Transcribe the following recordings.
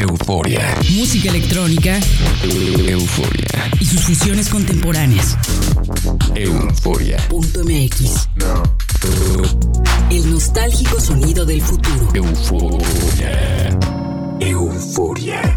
euforia. Música electrónica. Euforia. Y sus fusiones contemporáneas. Euforia. Punto MX. El nostálgico sonido del futuro. Euforia. Euforia.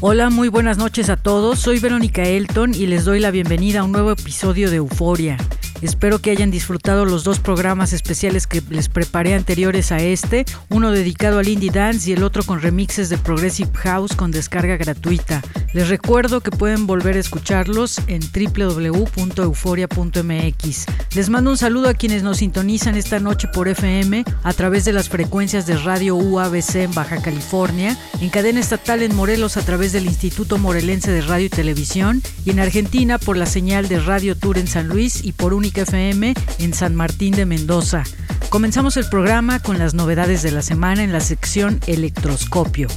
Hola, muy buenas noches a todos. Soy Verónica Elton y les doy la bienvenida a un nuevo episodio de Euforia. Espero que hayan disfrutado los dos programas especiales que les preparé anteriores a este, uno dedicado al indie dance y el otro con remixes de Progressive House con descarga gratuita. Les recuerdo que pueden volver a escucharlos en www.euforia.mx. Les mando un saludo a quienes nos sintonizan esta noche por FM a través de las frecuencias de Radio UABC en Baja California, en cadena estatal en Morelos a través del Instituto Morelense de Radio y Televisión y en Argentina por la señal de Radio Tour en San Luis y por FM en San Martín de Mendoza. Comenzamos el programa con las novedades de la semana en la sección Electroscopio.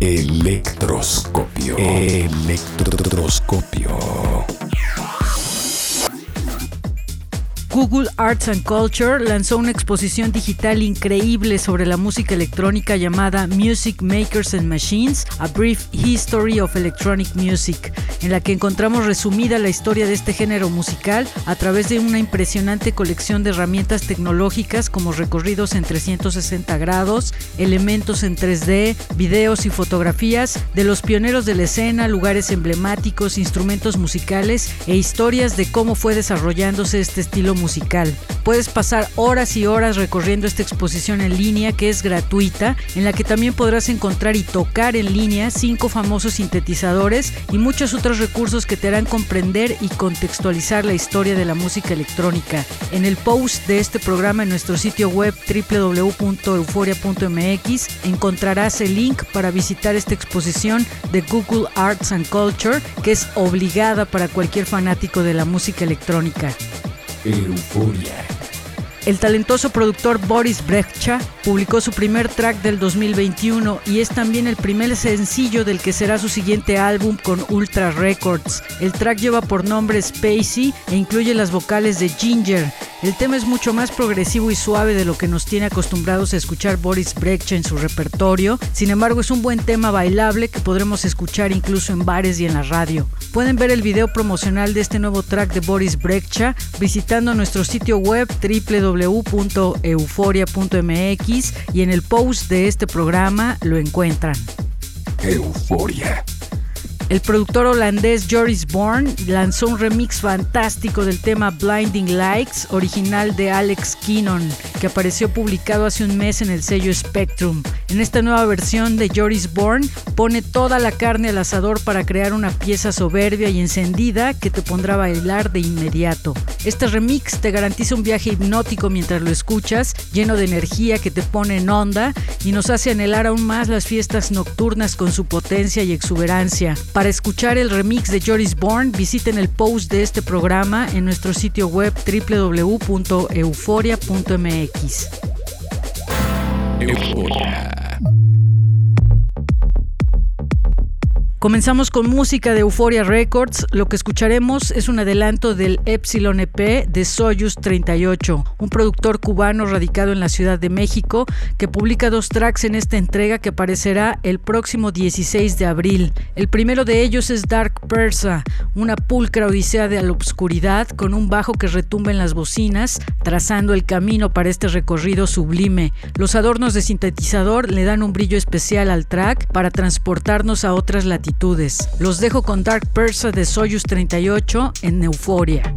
Electroscopio. Electroscopio. Google Arts and Culture lanzó una exposición digital increíble sobre la música electrónica llamada Music Makers and Machines, A Brief History of Electronic Music, en la que encontramos resumida la historia de este género musical a través de una impresionante colección de herramientas tecnológicas como recorridos en 360 grados, elementos en 3D, videos y fotografías de los pioneros de la escena, lugares emblemáticos, instrumentos musicales e historias de cómo fue desarrollándose este estilo musical musical. Puedes pasar horas y horas recorriendo esta exposición en línea que es gratuita, en la que también podrás encontrar y tocar en línea cinco famosos sintetizadores y muchos otros recursos que te harán comprender y contextualizar la historia de la música electrónica. En el post de este programa en nuestro sitio web www.euforia.mx encontrarás el link para visitar esta exposición de Google Arts and Culture que es obligada para cualquier fanático de la música electrónica. Euforia. El talentoso productor Boris Brecha publicó su primer track del 2021 y es también el primer sencillo del que será su siguiente álbum con Ultra Records. El track lleva por nombre Spacey e incluye las vocales de Ginger. El tema es mucho más progresivo y suave de lo que nos tiene acostumbrados a escuchar Boris Brecha en su repertorio. Sin embargo, es un buen tema bailable que podremos escuchar incluso en bares y en la radio. Pueden ver el video promocional de este nuevo track de Boris Brecha visitando nuestro sitio web www.euforia.mx y en el post de este programa lo encuentran. Euforia. El productor holandés Joris Born lanzó un remix fantástico del tema Blinding Lights, original de Alex Keenan, que apareció publicado hace un mes en el sello Spectrum. En esta nueva versión de Joris Born pone toda la carne al asador para crear una pieza soberbia y encendida que te pondrá a bailar de inmediato. Este remix te garantiza un viaje hipnótico mientras lo escuchas, lleno de energía que te pone en onda y nos hace anhelar aún más las fiestas nocturnas con su potencia y exuberancia. Para escuchar el remix de Joris Bourne, visiten el post de este programa en nuestro sitio web www.euforia.mx. Euforia. Comenzamos con música de Euphoria Records. Lo que escucharemos es un adelanto del Epsilon EP de Soyuz 38, un productor cubano radicado en la Ciudad de México que publica dos tracks en esta entrega que aparecerá el próximo 16 de abril. El primero de ellos es Dark Persa, una pulcra odisea de la obscuridad con un bajo que retumba en las bocinas, trazando el camino para este recorrido sublime. Los adornos de sintetizador le dan un brillo especial al track para transportarnos a otras latitudes los dejo con Dark Persa de Soyuz 38 en Euforia.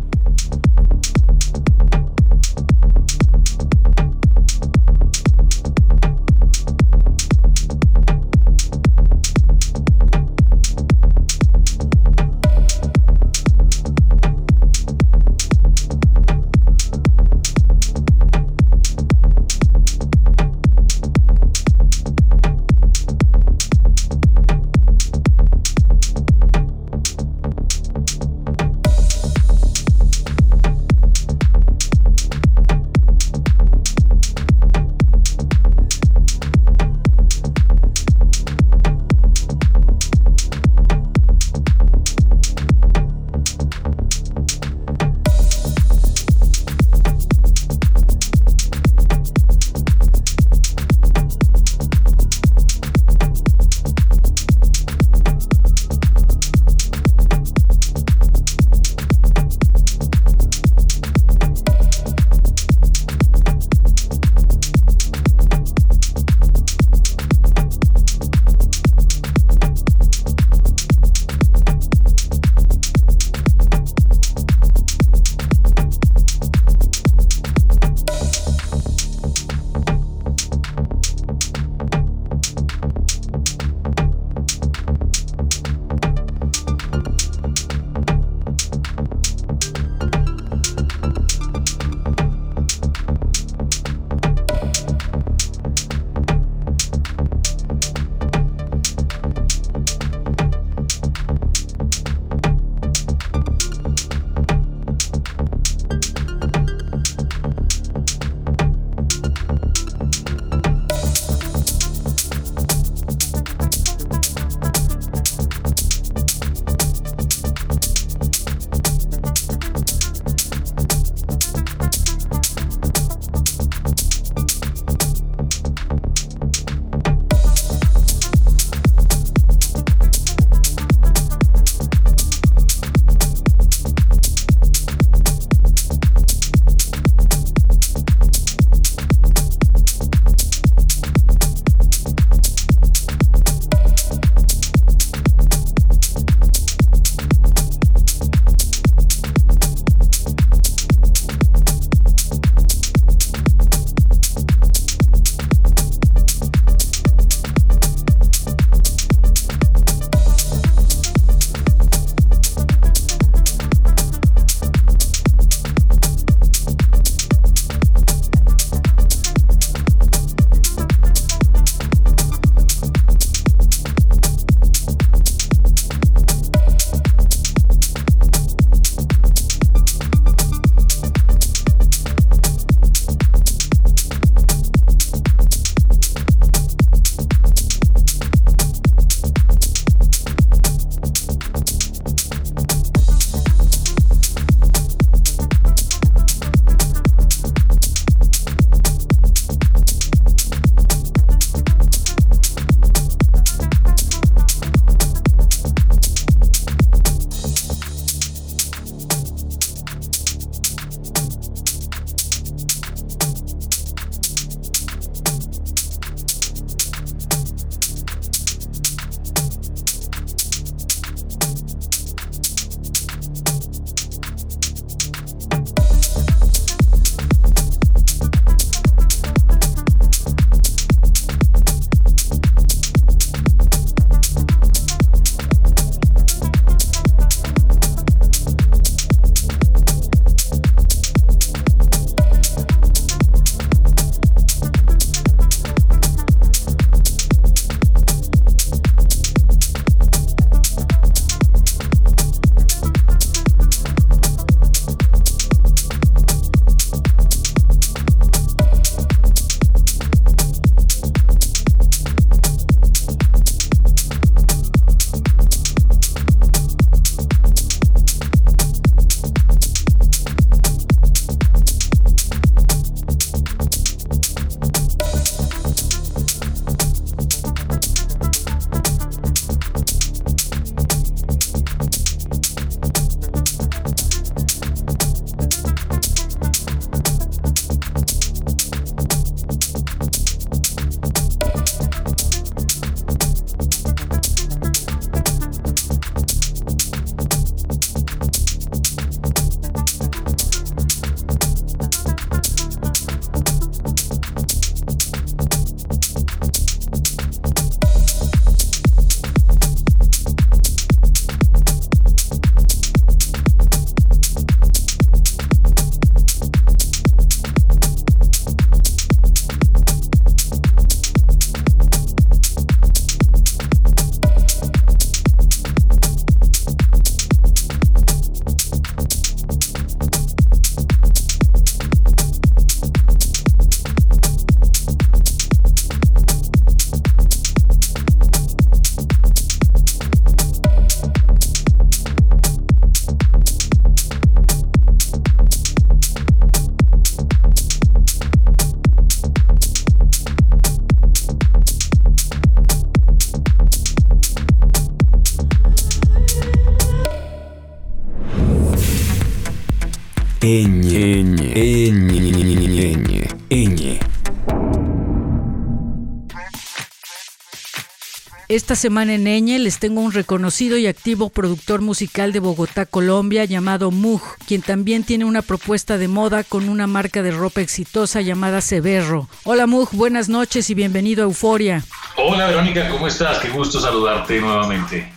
Esta semana en Eñe les tengo un reconocido y activo productor musical de Bogotá, Colombia, llamado Mug, quien también tiene una propuesta de moda con una marca de ropa exitosa llamada Severro. Hola Mug, buenas noches y bienvenido a Euforia. Hola Verónica, ¿cómo estás? Qué gusto saludarte nuevamente.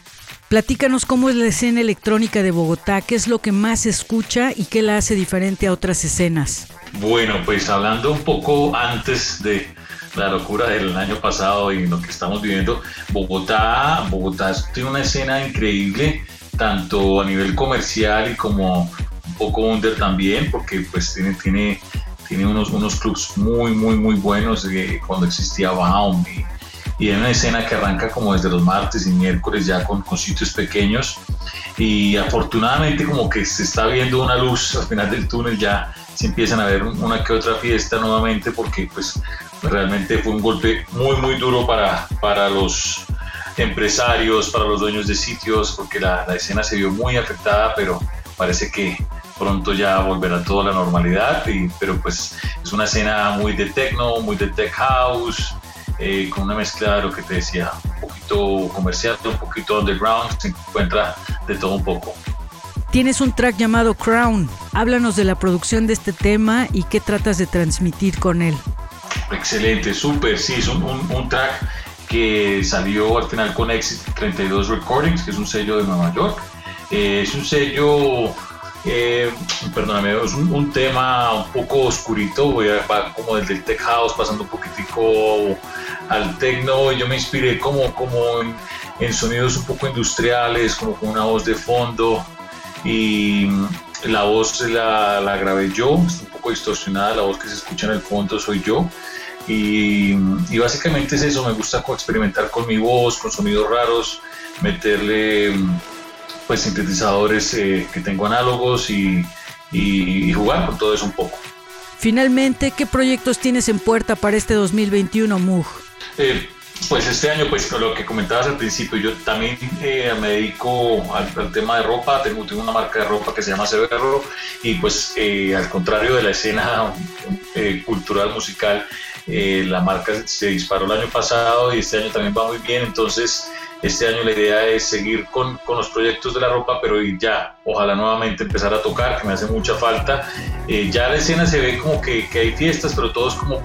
Platícanos cómo es la escena electrónica de Bogotá, qué es lo que más se escucha y qué la hace diferente a otras escenas. Bueno, pues hablando un poco antes de la locura del año pasado y lo que estamos viviendo, Bogotá, Bogotá tiene una escena increíble, tanto a nivel comercial y como un poco under también, porque pues tiene, tiene, tiene unos, unos clubs muy, muy, muy buenos de cuando existía Baum y, y hay una escena que arranca como desde los martes y miércoles ya con, con sitios pequeños. Y afortunadamente como que se está viendo una luz al final del túnel ya se empiezan a ver una que otra fiesta nuevamente porque pues realmente fue un golpe muy muy duro para, para los empresarios, para los dueños de sitios, porque la, la escena se vio muy afectada, pero parece que pronto ya volverá todo a la normalidad, y, pero pues es una escena muy de techno, muy de tech house, eh, con una mezcla de lo que te decía, un poquito comercial, un poquito underground, se encuentra de todo un poco. Tienes un track llamado Crown. Háblanos de la producción de este tema y qué tratas de transmitir con él. Excelente, súper, sí, es un, un, track que salió al final con Exit 32 Recordings, que es un sello de Nueva York. Eh, es un sello, eh, perdóname, es un, tema un poco oscurito, voy a, va como desde el tech house, pasando un poquitico al techno. Yo me inspiré como, como en, en sonidos un poco industriales, como con una voz de fondo y la voz la, la grabé yo, poco distorsionada, la voz que se escucha en el fondo soy yo. Y, y, básicamente es eso, me gusta experimentar con mi voz, con sonidos raros, meterle pues sintetizadores eh, que tengo análogos y, y, y, jugar con todo eso un poco. Finalmente, ¿qué proyectos tienes en puerta para este 2021, Mug? Eh, pues este año, pues lo que comentabas al principio, yo también eh, me dedico al, al, tema de ropa, tengo, tengo, una marca de ropa que se llama Severo y pues eh, al contrario de la escena eh, cultural, musical, eh, la marca se disparó el año pasado y este año también va muy bien, entonces este año la idea es seguir con, con los proyectos de la ropa, pero ya, ojalá nuevamente empezar a tocar, que me hace mucha falta. Eh, ya la escena se ve como que, que, hay fiestas, pero todos como,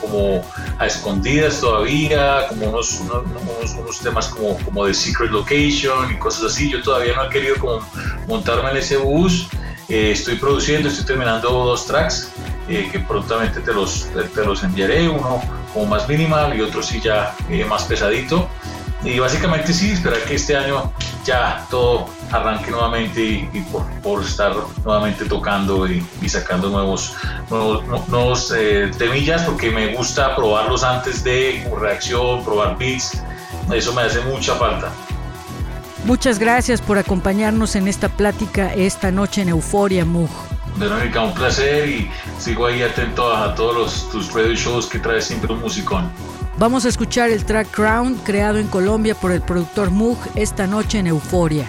como, a escondidas todavía, como unos, temas como, como de secret location y cosas así. Yo todavía no he querido como montarme en ese bus. Eh, estoy produciendo, estoy terminando dos tracks eh, que prontamente te los, te, los enviaré, uno como más minimal y otro sí ya eh, más pesadito. Y básicamente sí, esperar que este año ya todo arranque nuevamente y, y por, por, estar nuevamente tocando y, y sacando nuevos, nuevos, nuevos eh, temillas porque me gusta probarlos antes de reacción, probar beats. Eso me hace mucha falta. Muchas gracias por acompañarnos en esta plática esta noche en Euforia Mug. Verónica, un placer y sigo ahí atento a, todos los, tus radio shows que traes siempre un musicón. Vamos a escuchar el track Crown creado en Colombia por el productor Mug esta noche en Euforia.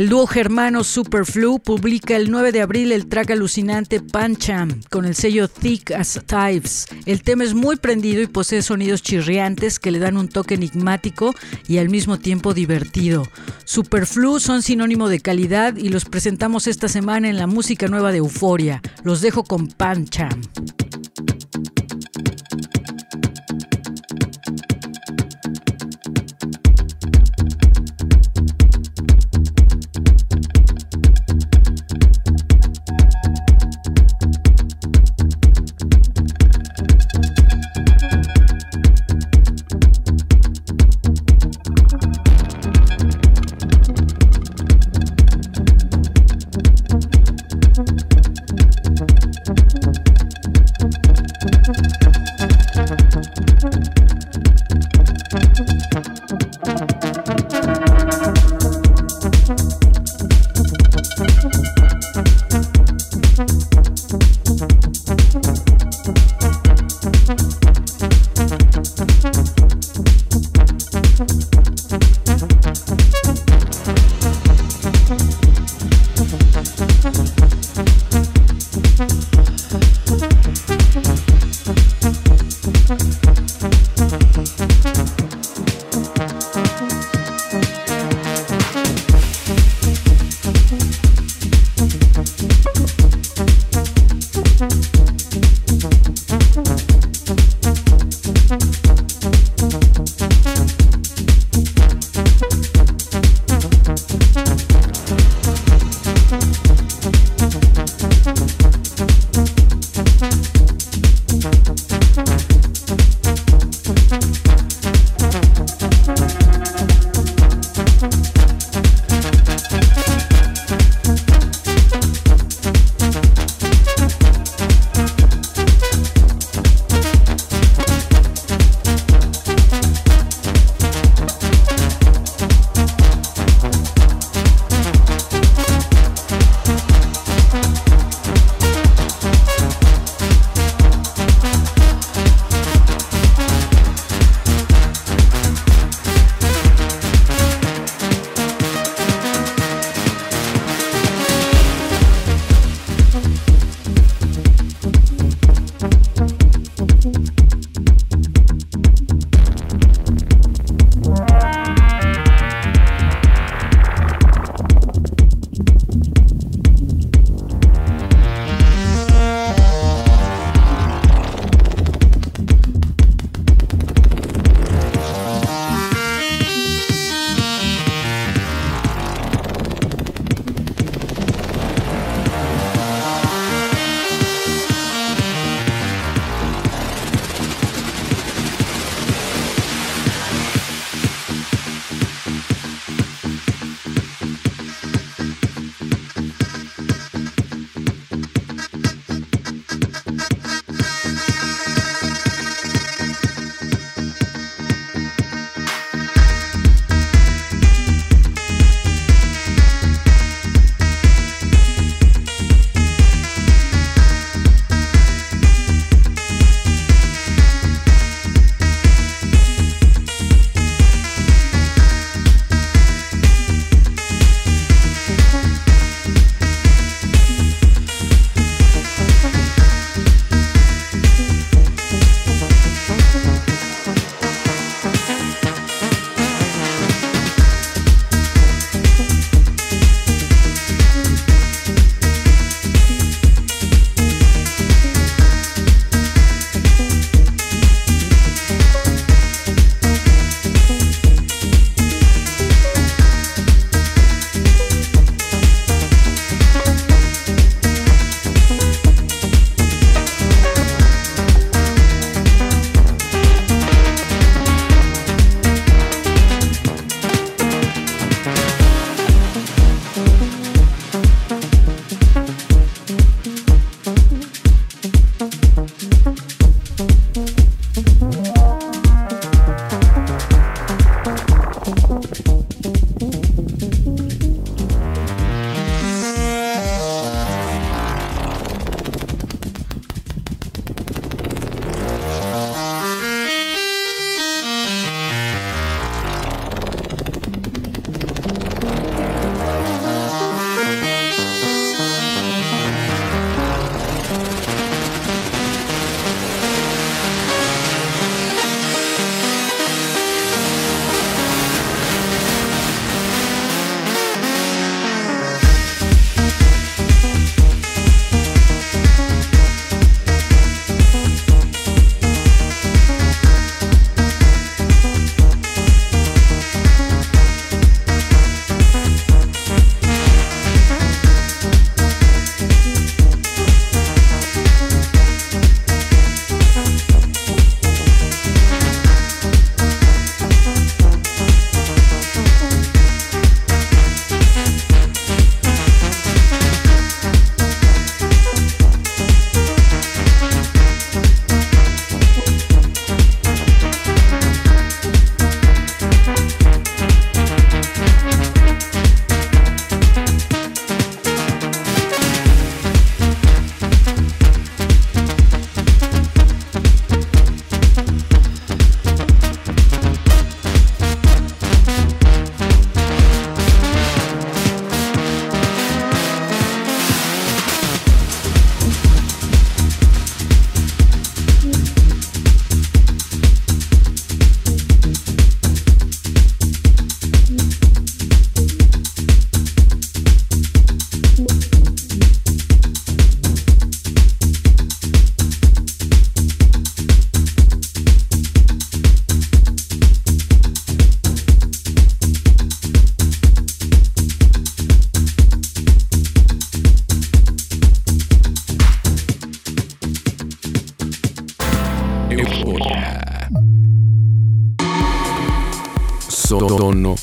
El dúo germano Superflu publica el 9 de abril el track alucinante Pancham con el sello Thick as Thieves. El tema es muy prendido y posee sonidos chirriantes que le dan un toque enigmático y al mismo tiempo divertido. Superflu son sinónimo de calidad y los presentamos esta semana en la música nueva de Euforia. Los dejo con Pancham.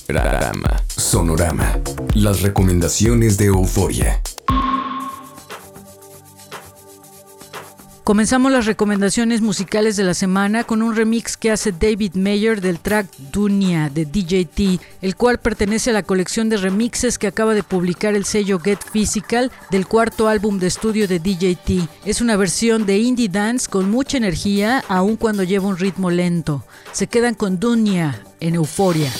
Sonorama. Sonorama. Las recomendaciones de Euforia. Comenzamos las recomendaciones musicales de la semana con un remix que hace David Mayer del track Dunia de DJT, el cual pertenece a la colección de remixes que acaba de publicar el sello Get Physical del cuarto álbum de estudio de DJT. Es una versión de indie dance con mucha energía, aun cuando lleva un ritmo lento. Se quedan con Dunia en Euforia.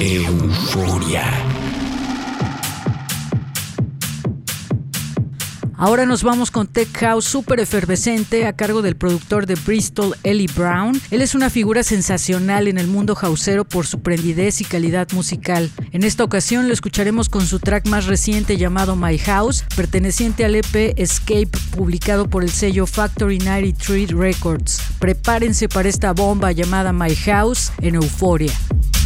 Euforia. Ahora nos vamos con Tech House super efervescente a cargo del productor de Bristol, Ellie Brown. Él es una figura sensacional en el mundo houseero por su prendidez y calidad musical. En esta ocasión lo escucharemos con su track más reciente llamado My House, perteneciente al EP Escape, publicado por el sello Factory 93 Records. Prepárense para esta bomba llamada My House en Euforia. Euforia.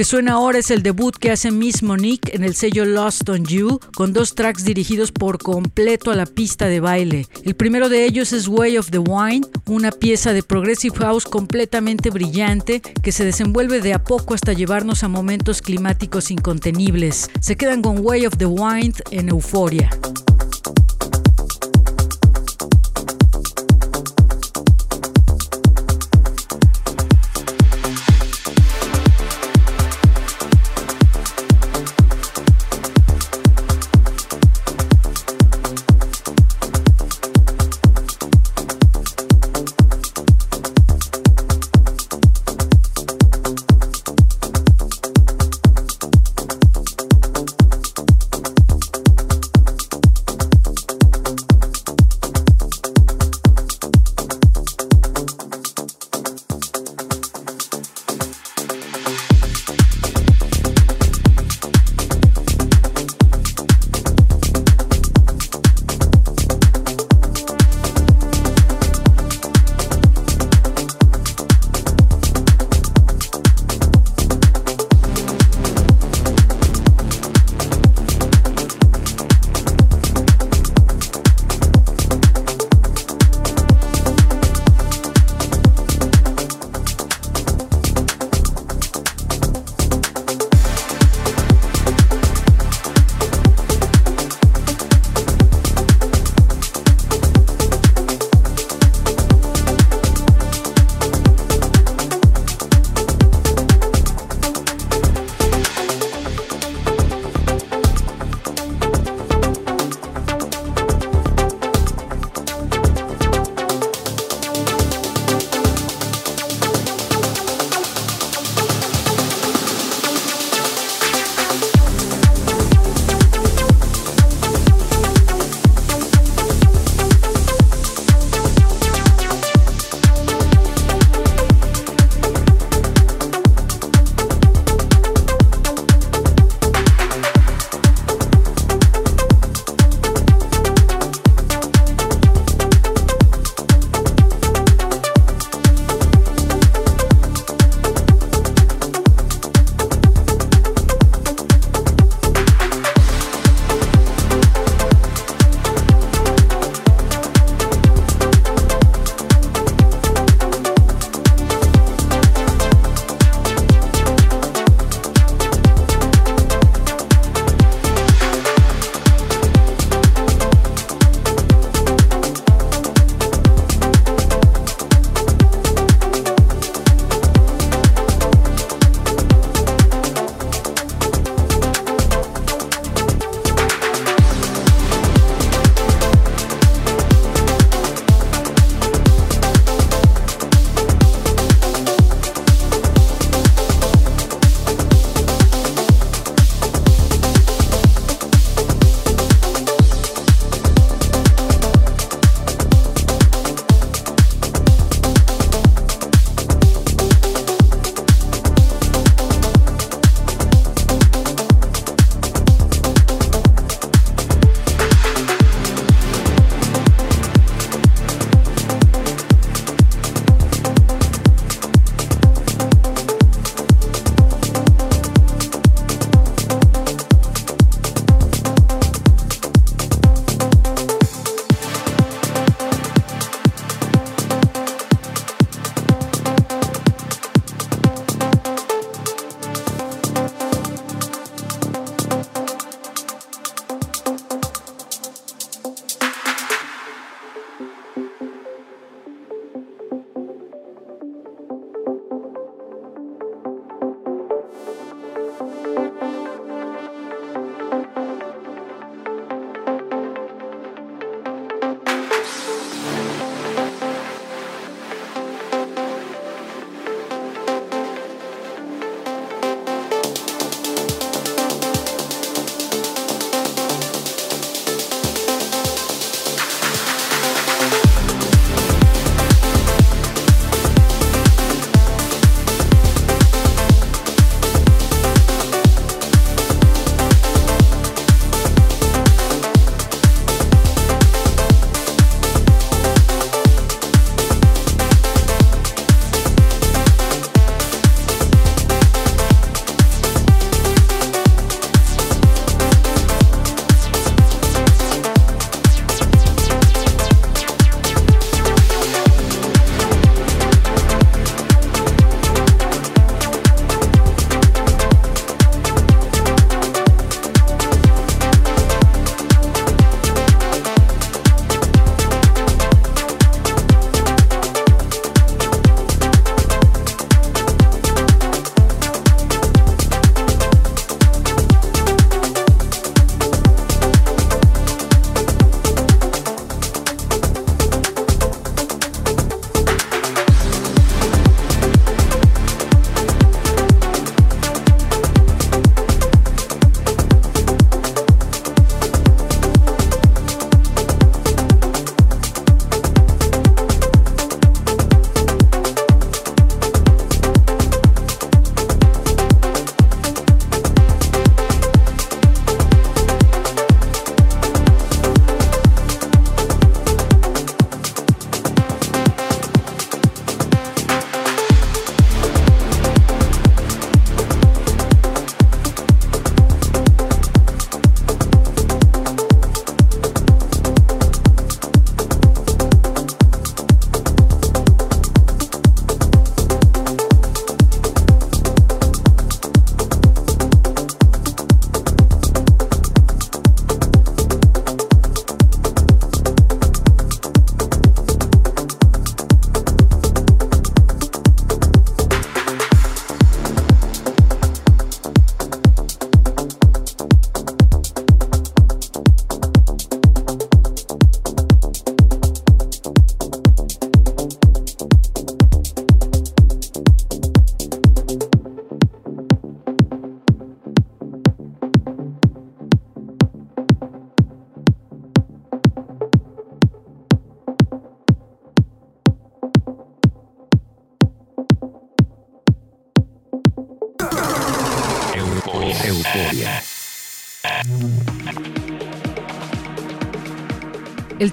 Que suena ahora es el debut que hace Miss Monique en el sello Lost on You, con dos tracks dirigidos por completo a la pista de baile. El primero de ellos es Way of the Wine, una pieza de Progressive House completamente brillante que se desenvuelve de a poco hasta llevarnos a momentos climáticos incontenibles. Se quedan con Way of the Wine en Euforia.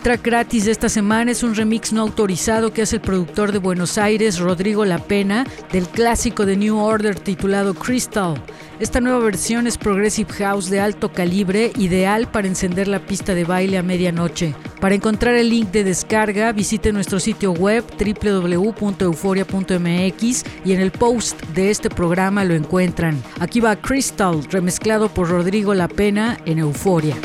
Track gratis de esta semana es un remix no autorizado que hace el productor de Buenos Aires, Rodrigo La Pena, del clásico de New Order titulado Crystal. Esta nueva versión es Progressive House de alto calibre, ideal para encender la pista de baile a medianoche. Para encontrar el link de descarga, visite nuestro sitio web www.euforia.mx y en el post de este programa lo encuentran. Aquí va Crystal, remezclado por Rodrigo La Pena en Euforia.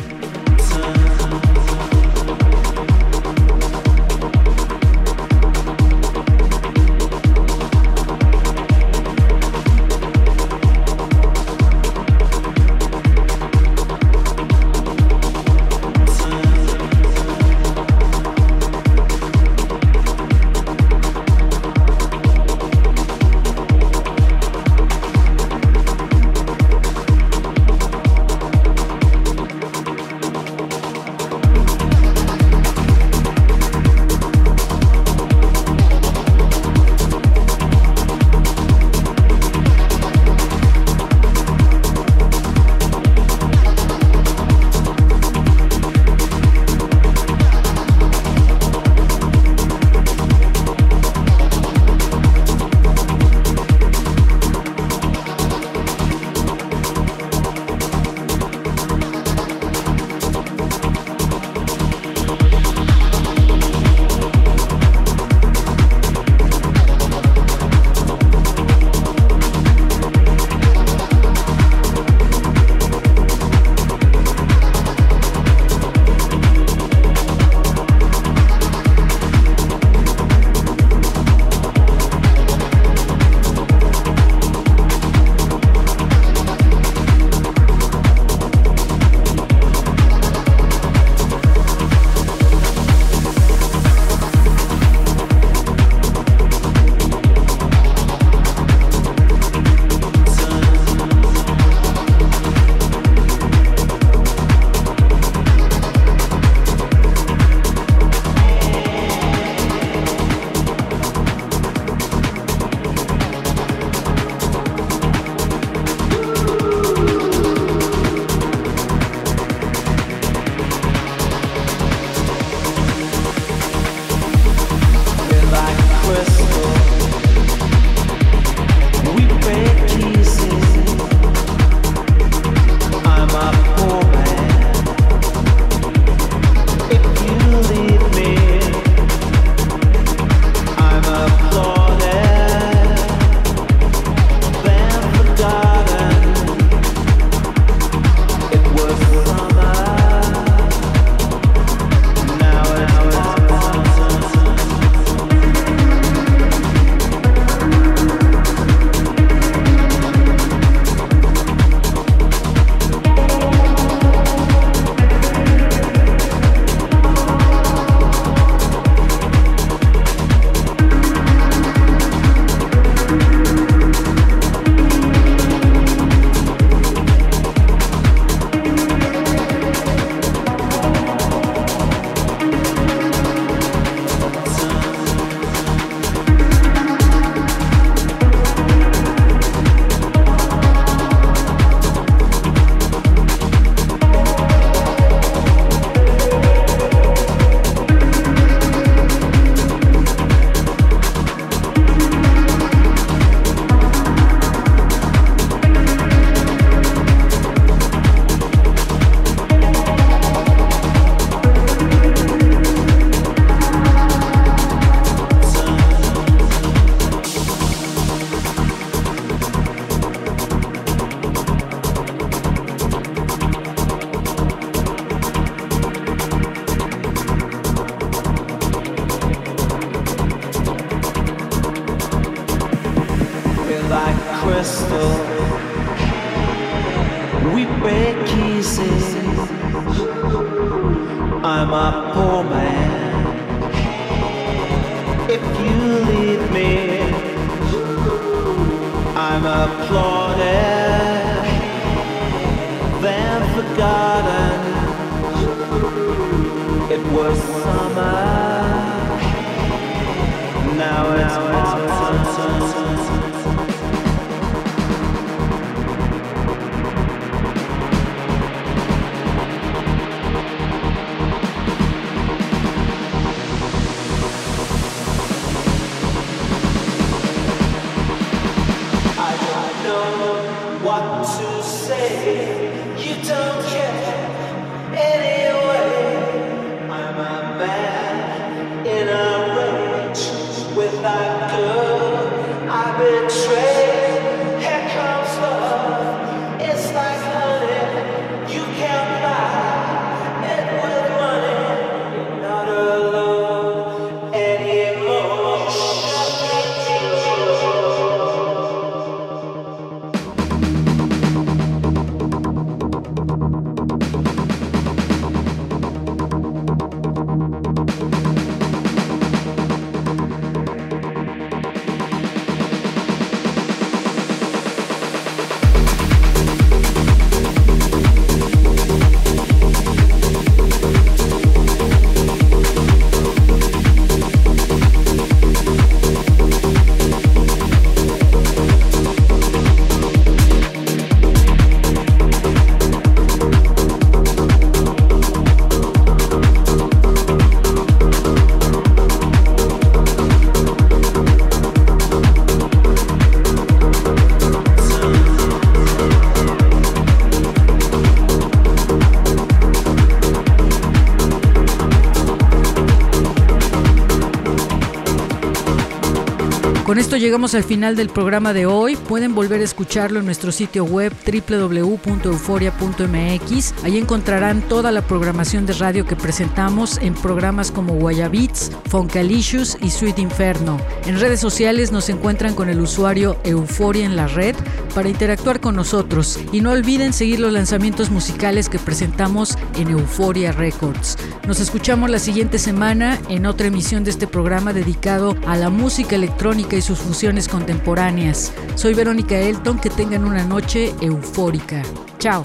Llegamos al final del programa de hoy. Pueden volver a escucharlo en nuestro sitio web www.euforia.mx. Ahí encontrarán toda la programación de radio que presentamos en programas como Guayabits, Foncalicious y Sweet Inferno. En redes sociales nos encuentran con el usuario Euforia en la red para interactuar con nosotros. Y no olviden seguir los lanzamientos musicales que presentamos en Euforia Records. Nos escuchamos la siguiente semana en otra emisión de este programa dedicado a la música electrónica y sus fusiones contemporáneas. Soy Verónica Elton, que tengan una noche eufórica. Chao.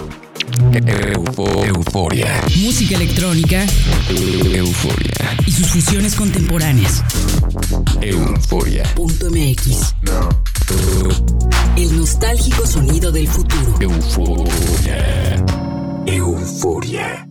Euforia. Música electrónica. Euforia. Y sus fusiones contemporáneas. Euforia.mx. No. El nostálgico sonido del futuro. Euforia. Euforia.